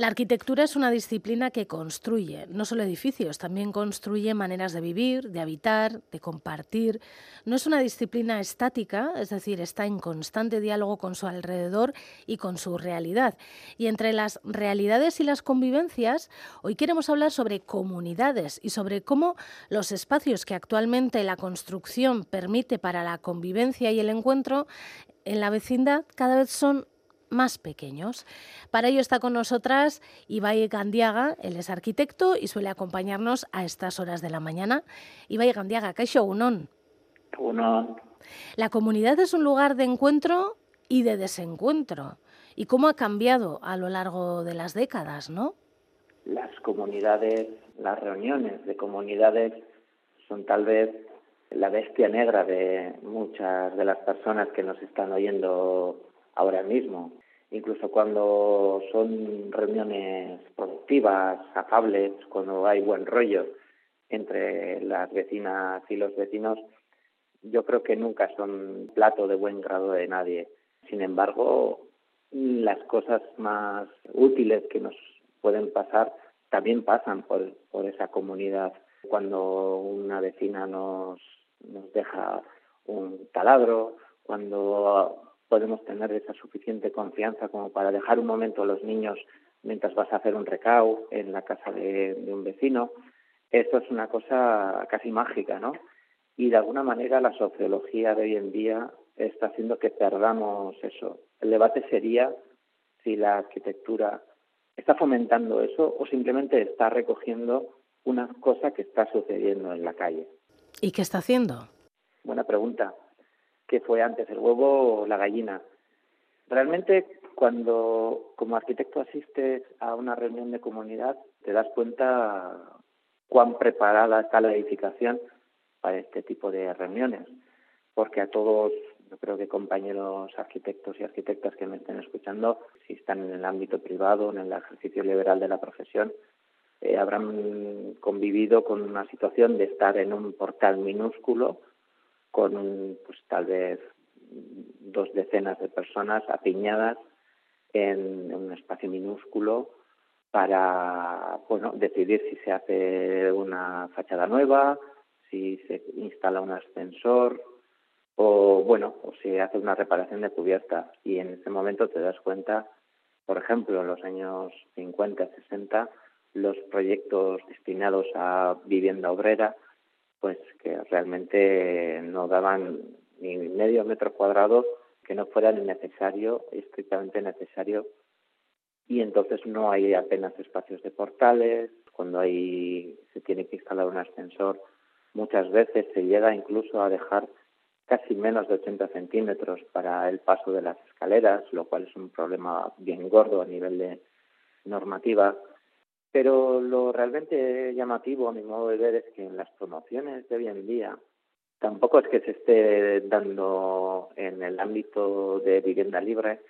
La arquitectura es una disciplina que construye, no solo edificios, también construye maneras de vivir, de habitar, de compartir. No es una disciplina estática, es decir, está en constante diálogo con su alrededor y con su realidad. Y entre las realidades y las convivencias, hoy queremos hablar sobre comunidades y sobre cómo los espacios que actualmente la construcción permite para la convivencia y el encuentro en la vecindad cada vez son más pequeños. Para ello está con nosotras Ibai Gandiaga, él es arquitecto y suele acompañarnos a estas horas de la mañana. Ibai Gandiaga, ¿qué unón? Unón. La comunidad es un lugar de encuentro y de desencuentro. ¿Y cómo ha cambiado a lo largo de las décadas, no? Las comunidades, las reuniones de comunidades son tal vez la bestia negra de muchas de las personas que nos están oyendo ahora mismo. Incluso cuando son reuniones productivas, afables, cuando hay buen rollo entre las vecinas y los vecinos, yo creo que nunca son plato de buen grado de nadie. Sin embargo, las cosas más útiles que nos pueden pasar también pasan por, por esa comunidad. Cuando una vecina nos, nos deja un taladro, cuando podemos tener esa suficiente confianza como para dejar un momento a los niños mientras vas a hacer un recao en la casa de, un vecino. Eso es una cosa casi mágica, ¿no? Y de alguna manera la sociología de hoy en día está haciendo que perdamos eso. El debate sería si la arquitectura está fomentando eso o simplemente está recogiendo una cosa que está sucediendo en la calle. ¿Y qué está haciendo? Buena pregunta que fue antes, el huevo o la gallina. Realmente cuando como arquitecto asistes a una reunión de comunidad te das cuenta cuán preparada está la edificación para este tipo de reuniones, porque a todos, yo creo que compañeros arquitectos y arquitectas que me estén escuchando, si están en el ámbito privado, en el ejercicio liberal de la profesión, eh, habrán convivido con una situación de estar en un portal minúsculo con pues tal vez dos decenas de personas apiñadas en, un espacio minúsculo para bueno decidir si se hace una fachada nueva, si se instala un ascensor o bueno o si hace una reparación de cubierta. Y en ese momento te das cuenta por ejemplo en los años 50 60 los proyectos destinados a vivienda obrera pues que realmente no daban ni medio metro cuadrado que no fuera necesario, estrictamente necesario, y entonces no hay apenas espacios de portales, cuando hay, se tiene que instalar un ascensor, muchas veces se llega incluso a dejar casi menos de 80 centímetros para el paso de las escaleras, lo cual es un problema bien gordo a nivel de normativa. Pero lo realmente llamativo, a mi modo de ver, es que en las promociones de hoy en día tampoco es que se esté dando en el ámbito de vivienda libre,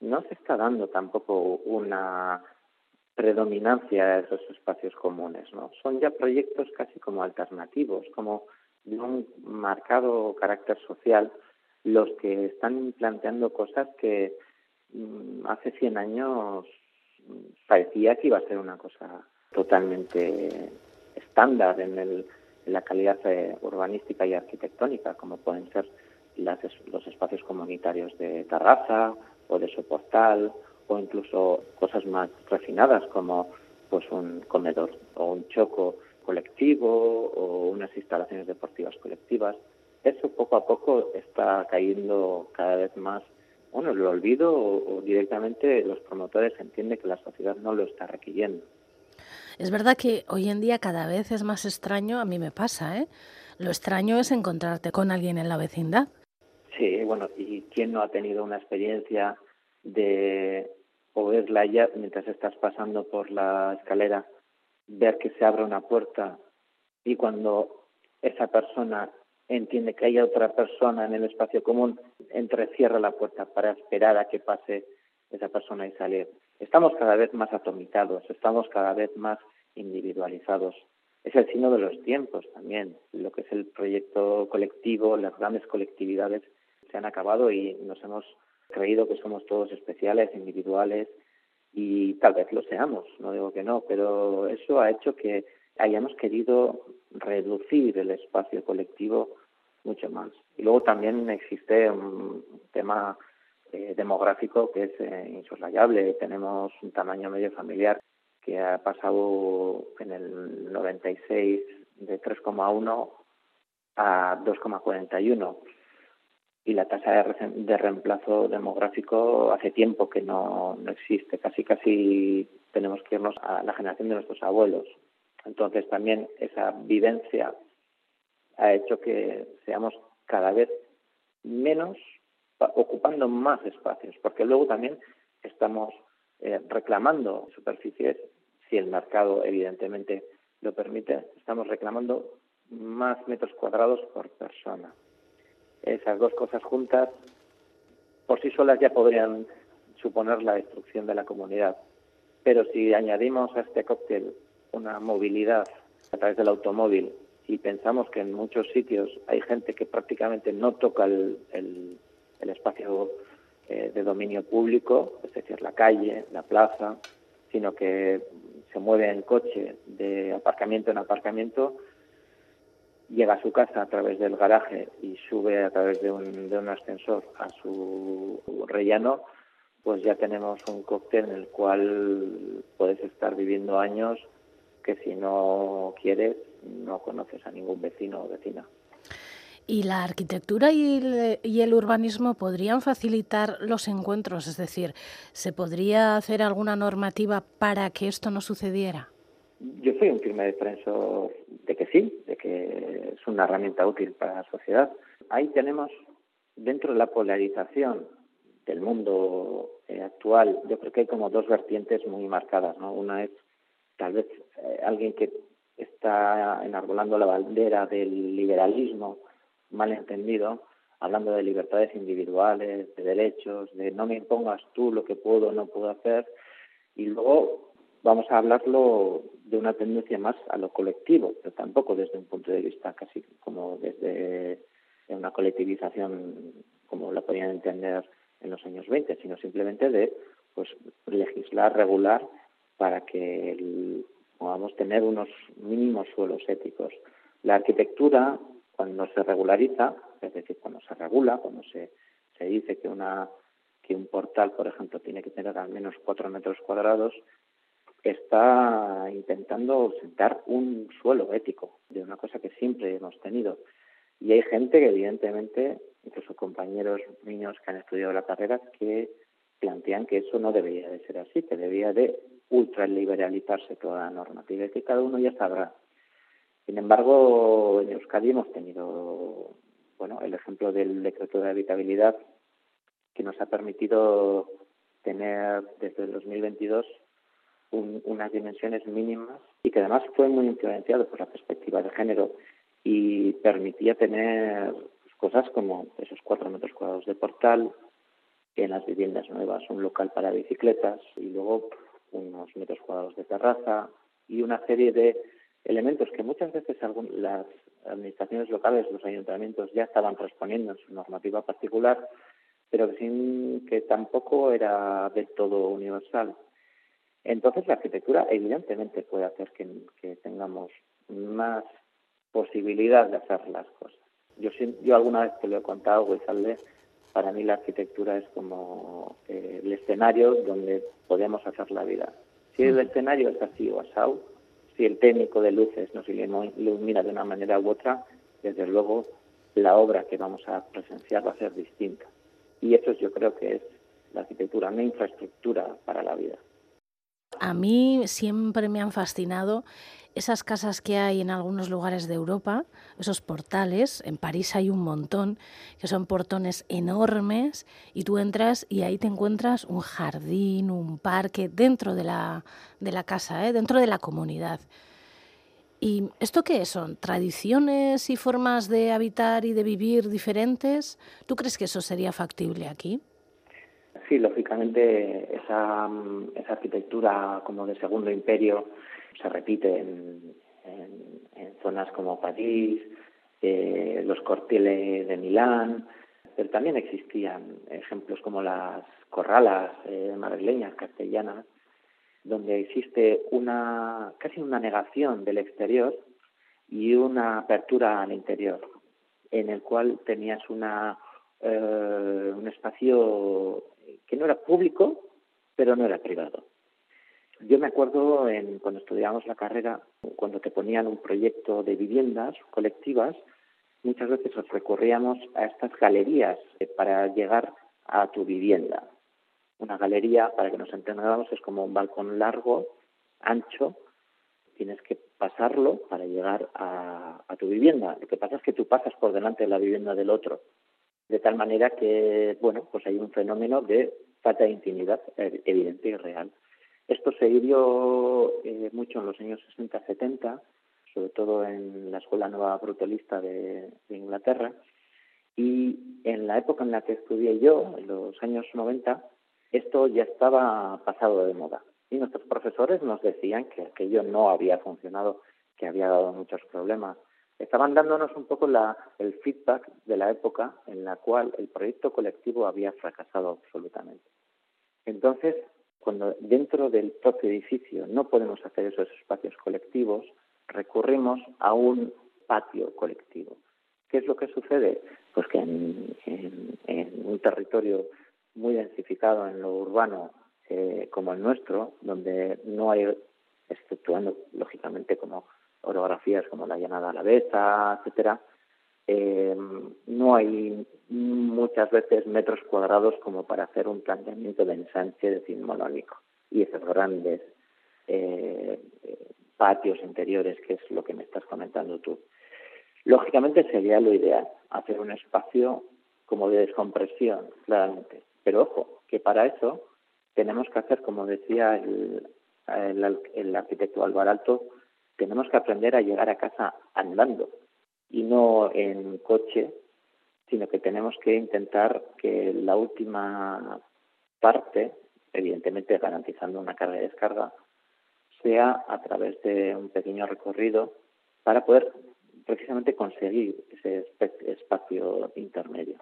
no se está dando tampoco una predominancia a esos espacios comunes, ¿no? Son ya proyectos casi como alternativos, como de un marcado carácter social, los que están planteando cosas que mm, hace 100 años parecía que iba a ser una cosa totalmente estándar en, el, la calidad eh, urbanística y arquitectónica, como pueden ser las, los espacios comunitarios de terraza o de soportal o incluso cosas más refinadas como pues un comedor o un choco colectivo o unas instalaciones deportivas colectivas. Eso poco a poco está cayendo cada vez más bueno, lo olvido o, directamente los promotores entienden que la sociedad no lo está requiriendo. Es verdad que hoy en día cada vez es más extraño, a mí me pasa, ¿eh? Lo extraño es encontrarte con alguien en la vecindad. Sí, bueno, ¿y quién no ha tenido una experiencia de oírla ya mientras estás pasando por la escalera, ver que se abre una puerta y cuando esa persona entiende que hay otra persona en el espacio común, entrecierra la puerta para esperar a que pase esa persona y salir. Estamos cada vez más atomizados, estamos cada vez más individualizados. Es el signo de los tiempos también. Lo que es el proyecto colectivo, las grandes colectividades se han acabado y nos hemos creído que somos todos especiales, individuales y tal vez lo seamos, no digo que no, pero eso ha hecho que hayamos querido reducir el espacio colectivo mucho más. Y luego también existe un tema eh, demográfico que es eh, insoslayable. Tenemos un tamaño medio familiar que ha pasado en el 96 de 3,1 a 2,41 y la tasa de, reemplazo demográfico hace tiempo que no, no existe. Casi casi tenemos que irnos a la generación de nuestros abuelos. Entonces también esa vivencia ha hecho que seamos cada vez menos ocupando más espacios, porque luego también estamos eh, reclamando superficies, si el mercado evidentemente lo permite, estamos reclamando más metros cuadrados por persona. Esas dos cosas juntas por sí solas ya podrían suponer la destrucción de la comunidad. Pero si añadimos a este cóctel una movilidad a través del automóvil y pensamos que en muchos sitios hay gente que prácticamente no toca el, el, espacio eh, de dominio público, es decir, la calle, la plaza, sino que se mueve en coche de aparcamiento en aparcamiento, llega a su casa a través del garaje y sube a través de un, de un ascensor a su rellano, pues ya tenemos un cóctel en el cual puedes estar viviendo años que si no quieres no conoces a ningún vecino o vecina. ¿Y la arquitectura y el, y el, urbanismo podrían facilitar los encuentros? Es decir, ¿se podría hacer alguna normativa para que esto no sucediera? Yo soy un firme defensor de que sí, de que es una herramienta útil para la sociedad. Ahí tenemos, dentro de la polarización del mundo eh, actual, yo creo que hay como dos vertientes muy marcadas. ¿no? Una es tal vez eh, alguien que está enarbolando la bandera del liberalismo mal entendido, hablando de libertades individuales, de derechos, de no me impongas tú lo que puedo o no puedo hacer, y luego vamos a hablarlo de una tendencia más a lo colectivo, pero tampoco desde un punto de vista casi como desde una colectivización como la podían entender en los años 20, sino simplemente de pues legislar, regular para que podamos tener unos mínimos suelos éticos. La arquitectura, cuando se regulariza, es decir, cuando se regula, cuando se, se dice que, una, que un portal, por ejemplo, tiene que tener al menos cuatro metros cuadrados, está intentando sentar un suelo ético de una cosa que siempre hemos tenido. Y hay gente que, evidentemente, incluso compañeros niños que han estudiado la carrera, que plantean que eso no debería de ser así, que debía de ultraliberalizarse toda la normativa que cada uno ya sabrá. Sin embargo, en Euskadi hemos tenido bueno, el ejemplo del decreto de habitabilidad que nos ha permitido tener desde el 2022 unas dimensiones mínimas y que además fue muy influenciado por la perspectiva de género y permitía tener cosas como esos cuatro metros cuadrados de portal, en las viviendas nuevas un local para bicicletas y luego unos metros cuadrados de terraza y una serie de elementos que muchas veces las administraciones locales, los ayuntamientos ya estaban transponiendo en su normativa particular, pero sin que tampoco era del todo universal. Entonces la arquitectura evidentemente puede hacer que, tengamos más posibilidad de hacer las cosas. Yo, yo alguna vez te lo he contado, Guizalde, para mí la arquitectura es como eh, el escenario donde podemos hacer la vida. Si el escenario es así o asado, si el técnico de luces nos ilumina de una manera u otra, desde luego la obra que vamos a presenciar va a ser distinta. Y eso yo creo que es la arquitectura, una infraestructura para la vida. A mí siempre me han fascinado esas casas que hay en algunos lugares de Europa, esos portales, en París hay un montón, que son portones enormes y tú entras y ahí te encuentras un jardín, un parque dentro de la, de la casa, ¿eh? dentro de la comunidad. ¿Y esto qué son? ¿Tradiciones y formas de habitar y de vivir diferentes? ¿Tú crees que eso sería factible aquí? Sí, lógicamente esa, esa arquitectura como de segundo imperio se repite en, zonas como París, eh, los cortiles de Milán, pero también existían ejemplos como las corralas eh, madrileñas, castellanas, donde existe una casi una negación del exterior y una apertura al interior, en el cual tenías una eh, un espacio que no era público, pero no era privado. Yo me acuerdo en, cuando estudiábamos la carrera, cuando te ponían un proyecto de viviendas colectivas, muchas veces recurríamos a estas galerías para llegar a tu vivienda. Una galería, para que nos entendamos, es como un balcón largo, ancho, tienes que pasarlo para llegar a, tu vivienda. Lo que pasa es que tú pasas por delante de la vivienda del otro, de tal manera que, bueno, pues hay un fenómeno de falta de intimidad eh, evidente y real. Esto se vivió eh, mucho en los años 60-70, sobre todo en la Escuela Nueva Brutalista de, Inglaterra, y en la época en la que estudié yo, en los años 90, esto ya estaba pasado de moda. Y nuestros profesores nos decían que aquello no había funcionado, que había dado muchos problemas. Estaban dándonos un poco la, el feedback de la época en la cual el proyecto colectivo había fracasado absolutamente. Entonces, cuando dentro del propio edificio no podemos hacer esos espacios colectivos, recurrimos a un patio colectivo. ¿Qué es lo que sucede? Pues que en, un territorio muy densificado en lo urbano eh, como el nuestro, donde no hay, exceptuando lógicamente como orografías como la llanada alavesa, etcétera, eh, no hay muchas veces metros cuadrados como para hacer un planteamiento de ensanche decimonónico y esos grandes eh, patios interiores, que es lo que me estás comentando tú. Lógicamente sería lo ideal, hacer un espacio como de descompresión, claramente. Pero ojo, que para eso tenemos que hacer, como decía el, el, arquitecto Álvaro Alto, tenemos que aprender a llegar a casa andando y no en coche, sino que tenemos que intentar que la última parte, evidentemente garantizando una carga y descarga, sea a través de un pequeño recorrido para poder precisamente conseguir ese espacio intermedio.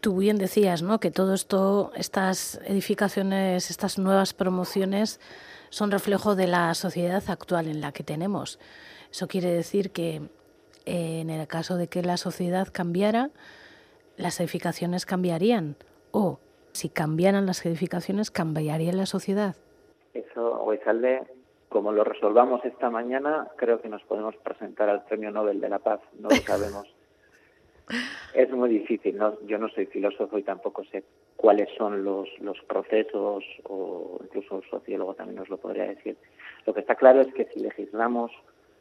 Tú bien decías, ¿no? Que todo esto, estas edificaciones, estas nuevas promociones, son reflejo de la sociedad actual en la que tenemos. Eso quiere decir que eh, en el caso de que la sociedad cambiara, las edificaciones cambiarían. O si cambiaran las edificaciones, cambiaría la sociedad. Eso, Oizalde, como lo resolvamos esta mañana, creo que nos podemos presentar al Premio Nobel de la Paz. No lo sabemos. Es muy difícil, ¿no? yo no soy filósofo y tampoco sé cuáles son los, los procesos, o incluso un sociólogo también nos lo podría decir. Lo que está claro es que si legislamos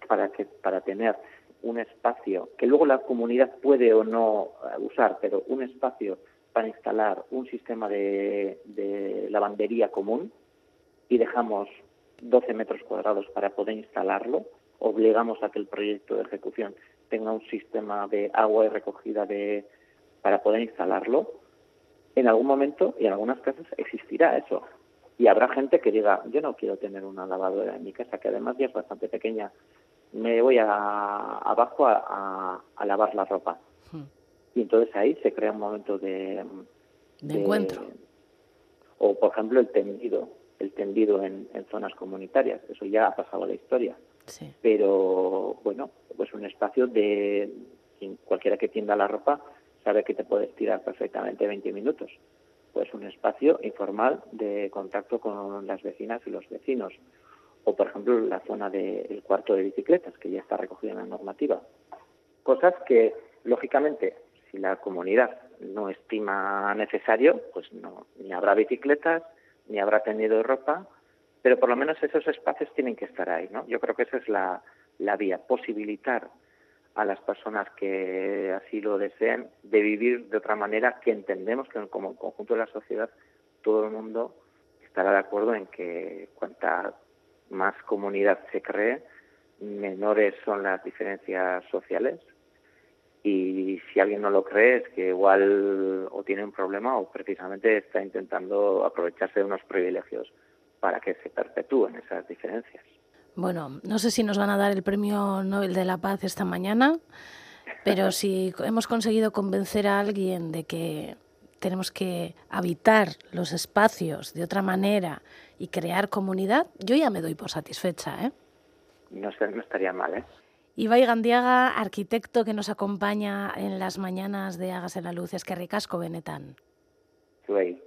para, que, para tener un espacio, que luego la comunidad puede o no eh, usar, pero un espacio para instalar un sistema de, de lavandería común y dejamos 12 metros cuadrados para poder instalarlo, obligamos a que el proyecto de ejecución tenga un sistema de agua y recogida de para poder instalarlo, en algún momento y en algunas casas existirá eso. Y habrá gente que diga, yo no quiero tener una lavadora en mi casa, que además ya es bastante pequeña, me voy a, abajo a, lavar la ropa. Hmm. Y entonces ahí se crea un momento de, de, encuentro. O, por ejemplo, el tendido, el tendido en, en zonas comunitarias. Eso ya ha pasado a la historia. Pero bueno, pues un espacio de cualquiera que tienda la ropa sabe que te puedes tirar perfectamente 20 minutos. Pues un espacio informal de contacto con las vecinas y los vecinos. O, por ejemplo, la zona del cuarto de bicicletas, que ya está recogida en la normativa. Cosas que, lógicamente, si la comunidad no estima necesario, pues no, ni habrá bicicletas, ni habrá tendido ropa, pero por lo menos esos espacios tienen que estar ahí, ¿no? Yo creo que esa es la, la vía, posibilitar a las personas que así lo deseen de vivir de otra manera que entendemos que como conjunto de la sociedad todo el mundo estará de acuerdo en que cuanta más comunidad se cree, menores son las diferencias sociales y si alguien no lo cree es que igual o tiene un problema o precisamente está intentando aprovecharse de unos privilegios para que se perpetúen esas diferencias. Bueno, no sé si nos van a dar el premio Nobel de la Paz esta mañana, pero si hemos conseguido convencer a alguien de que tenemos que habitar los espacios de otra manera y crear comunidad, yo ya me doy por satisfecha. ¿eh? No, no estaría mal, ¿eh? Ibai Gandiaga, arquitecto que nos acompaña en las mañanas de Hágase la Luz, es que ricasco, Benetan. Sí.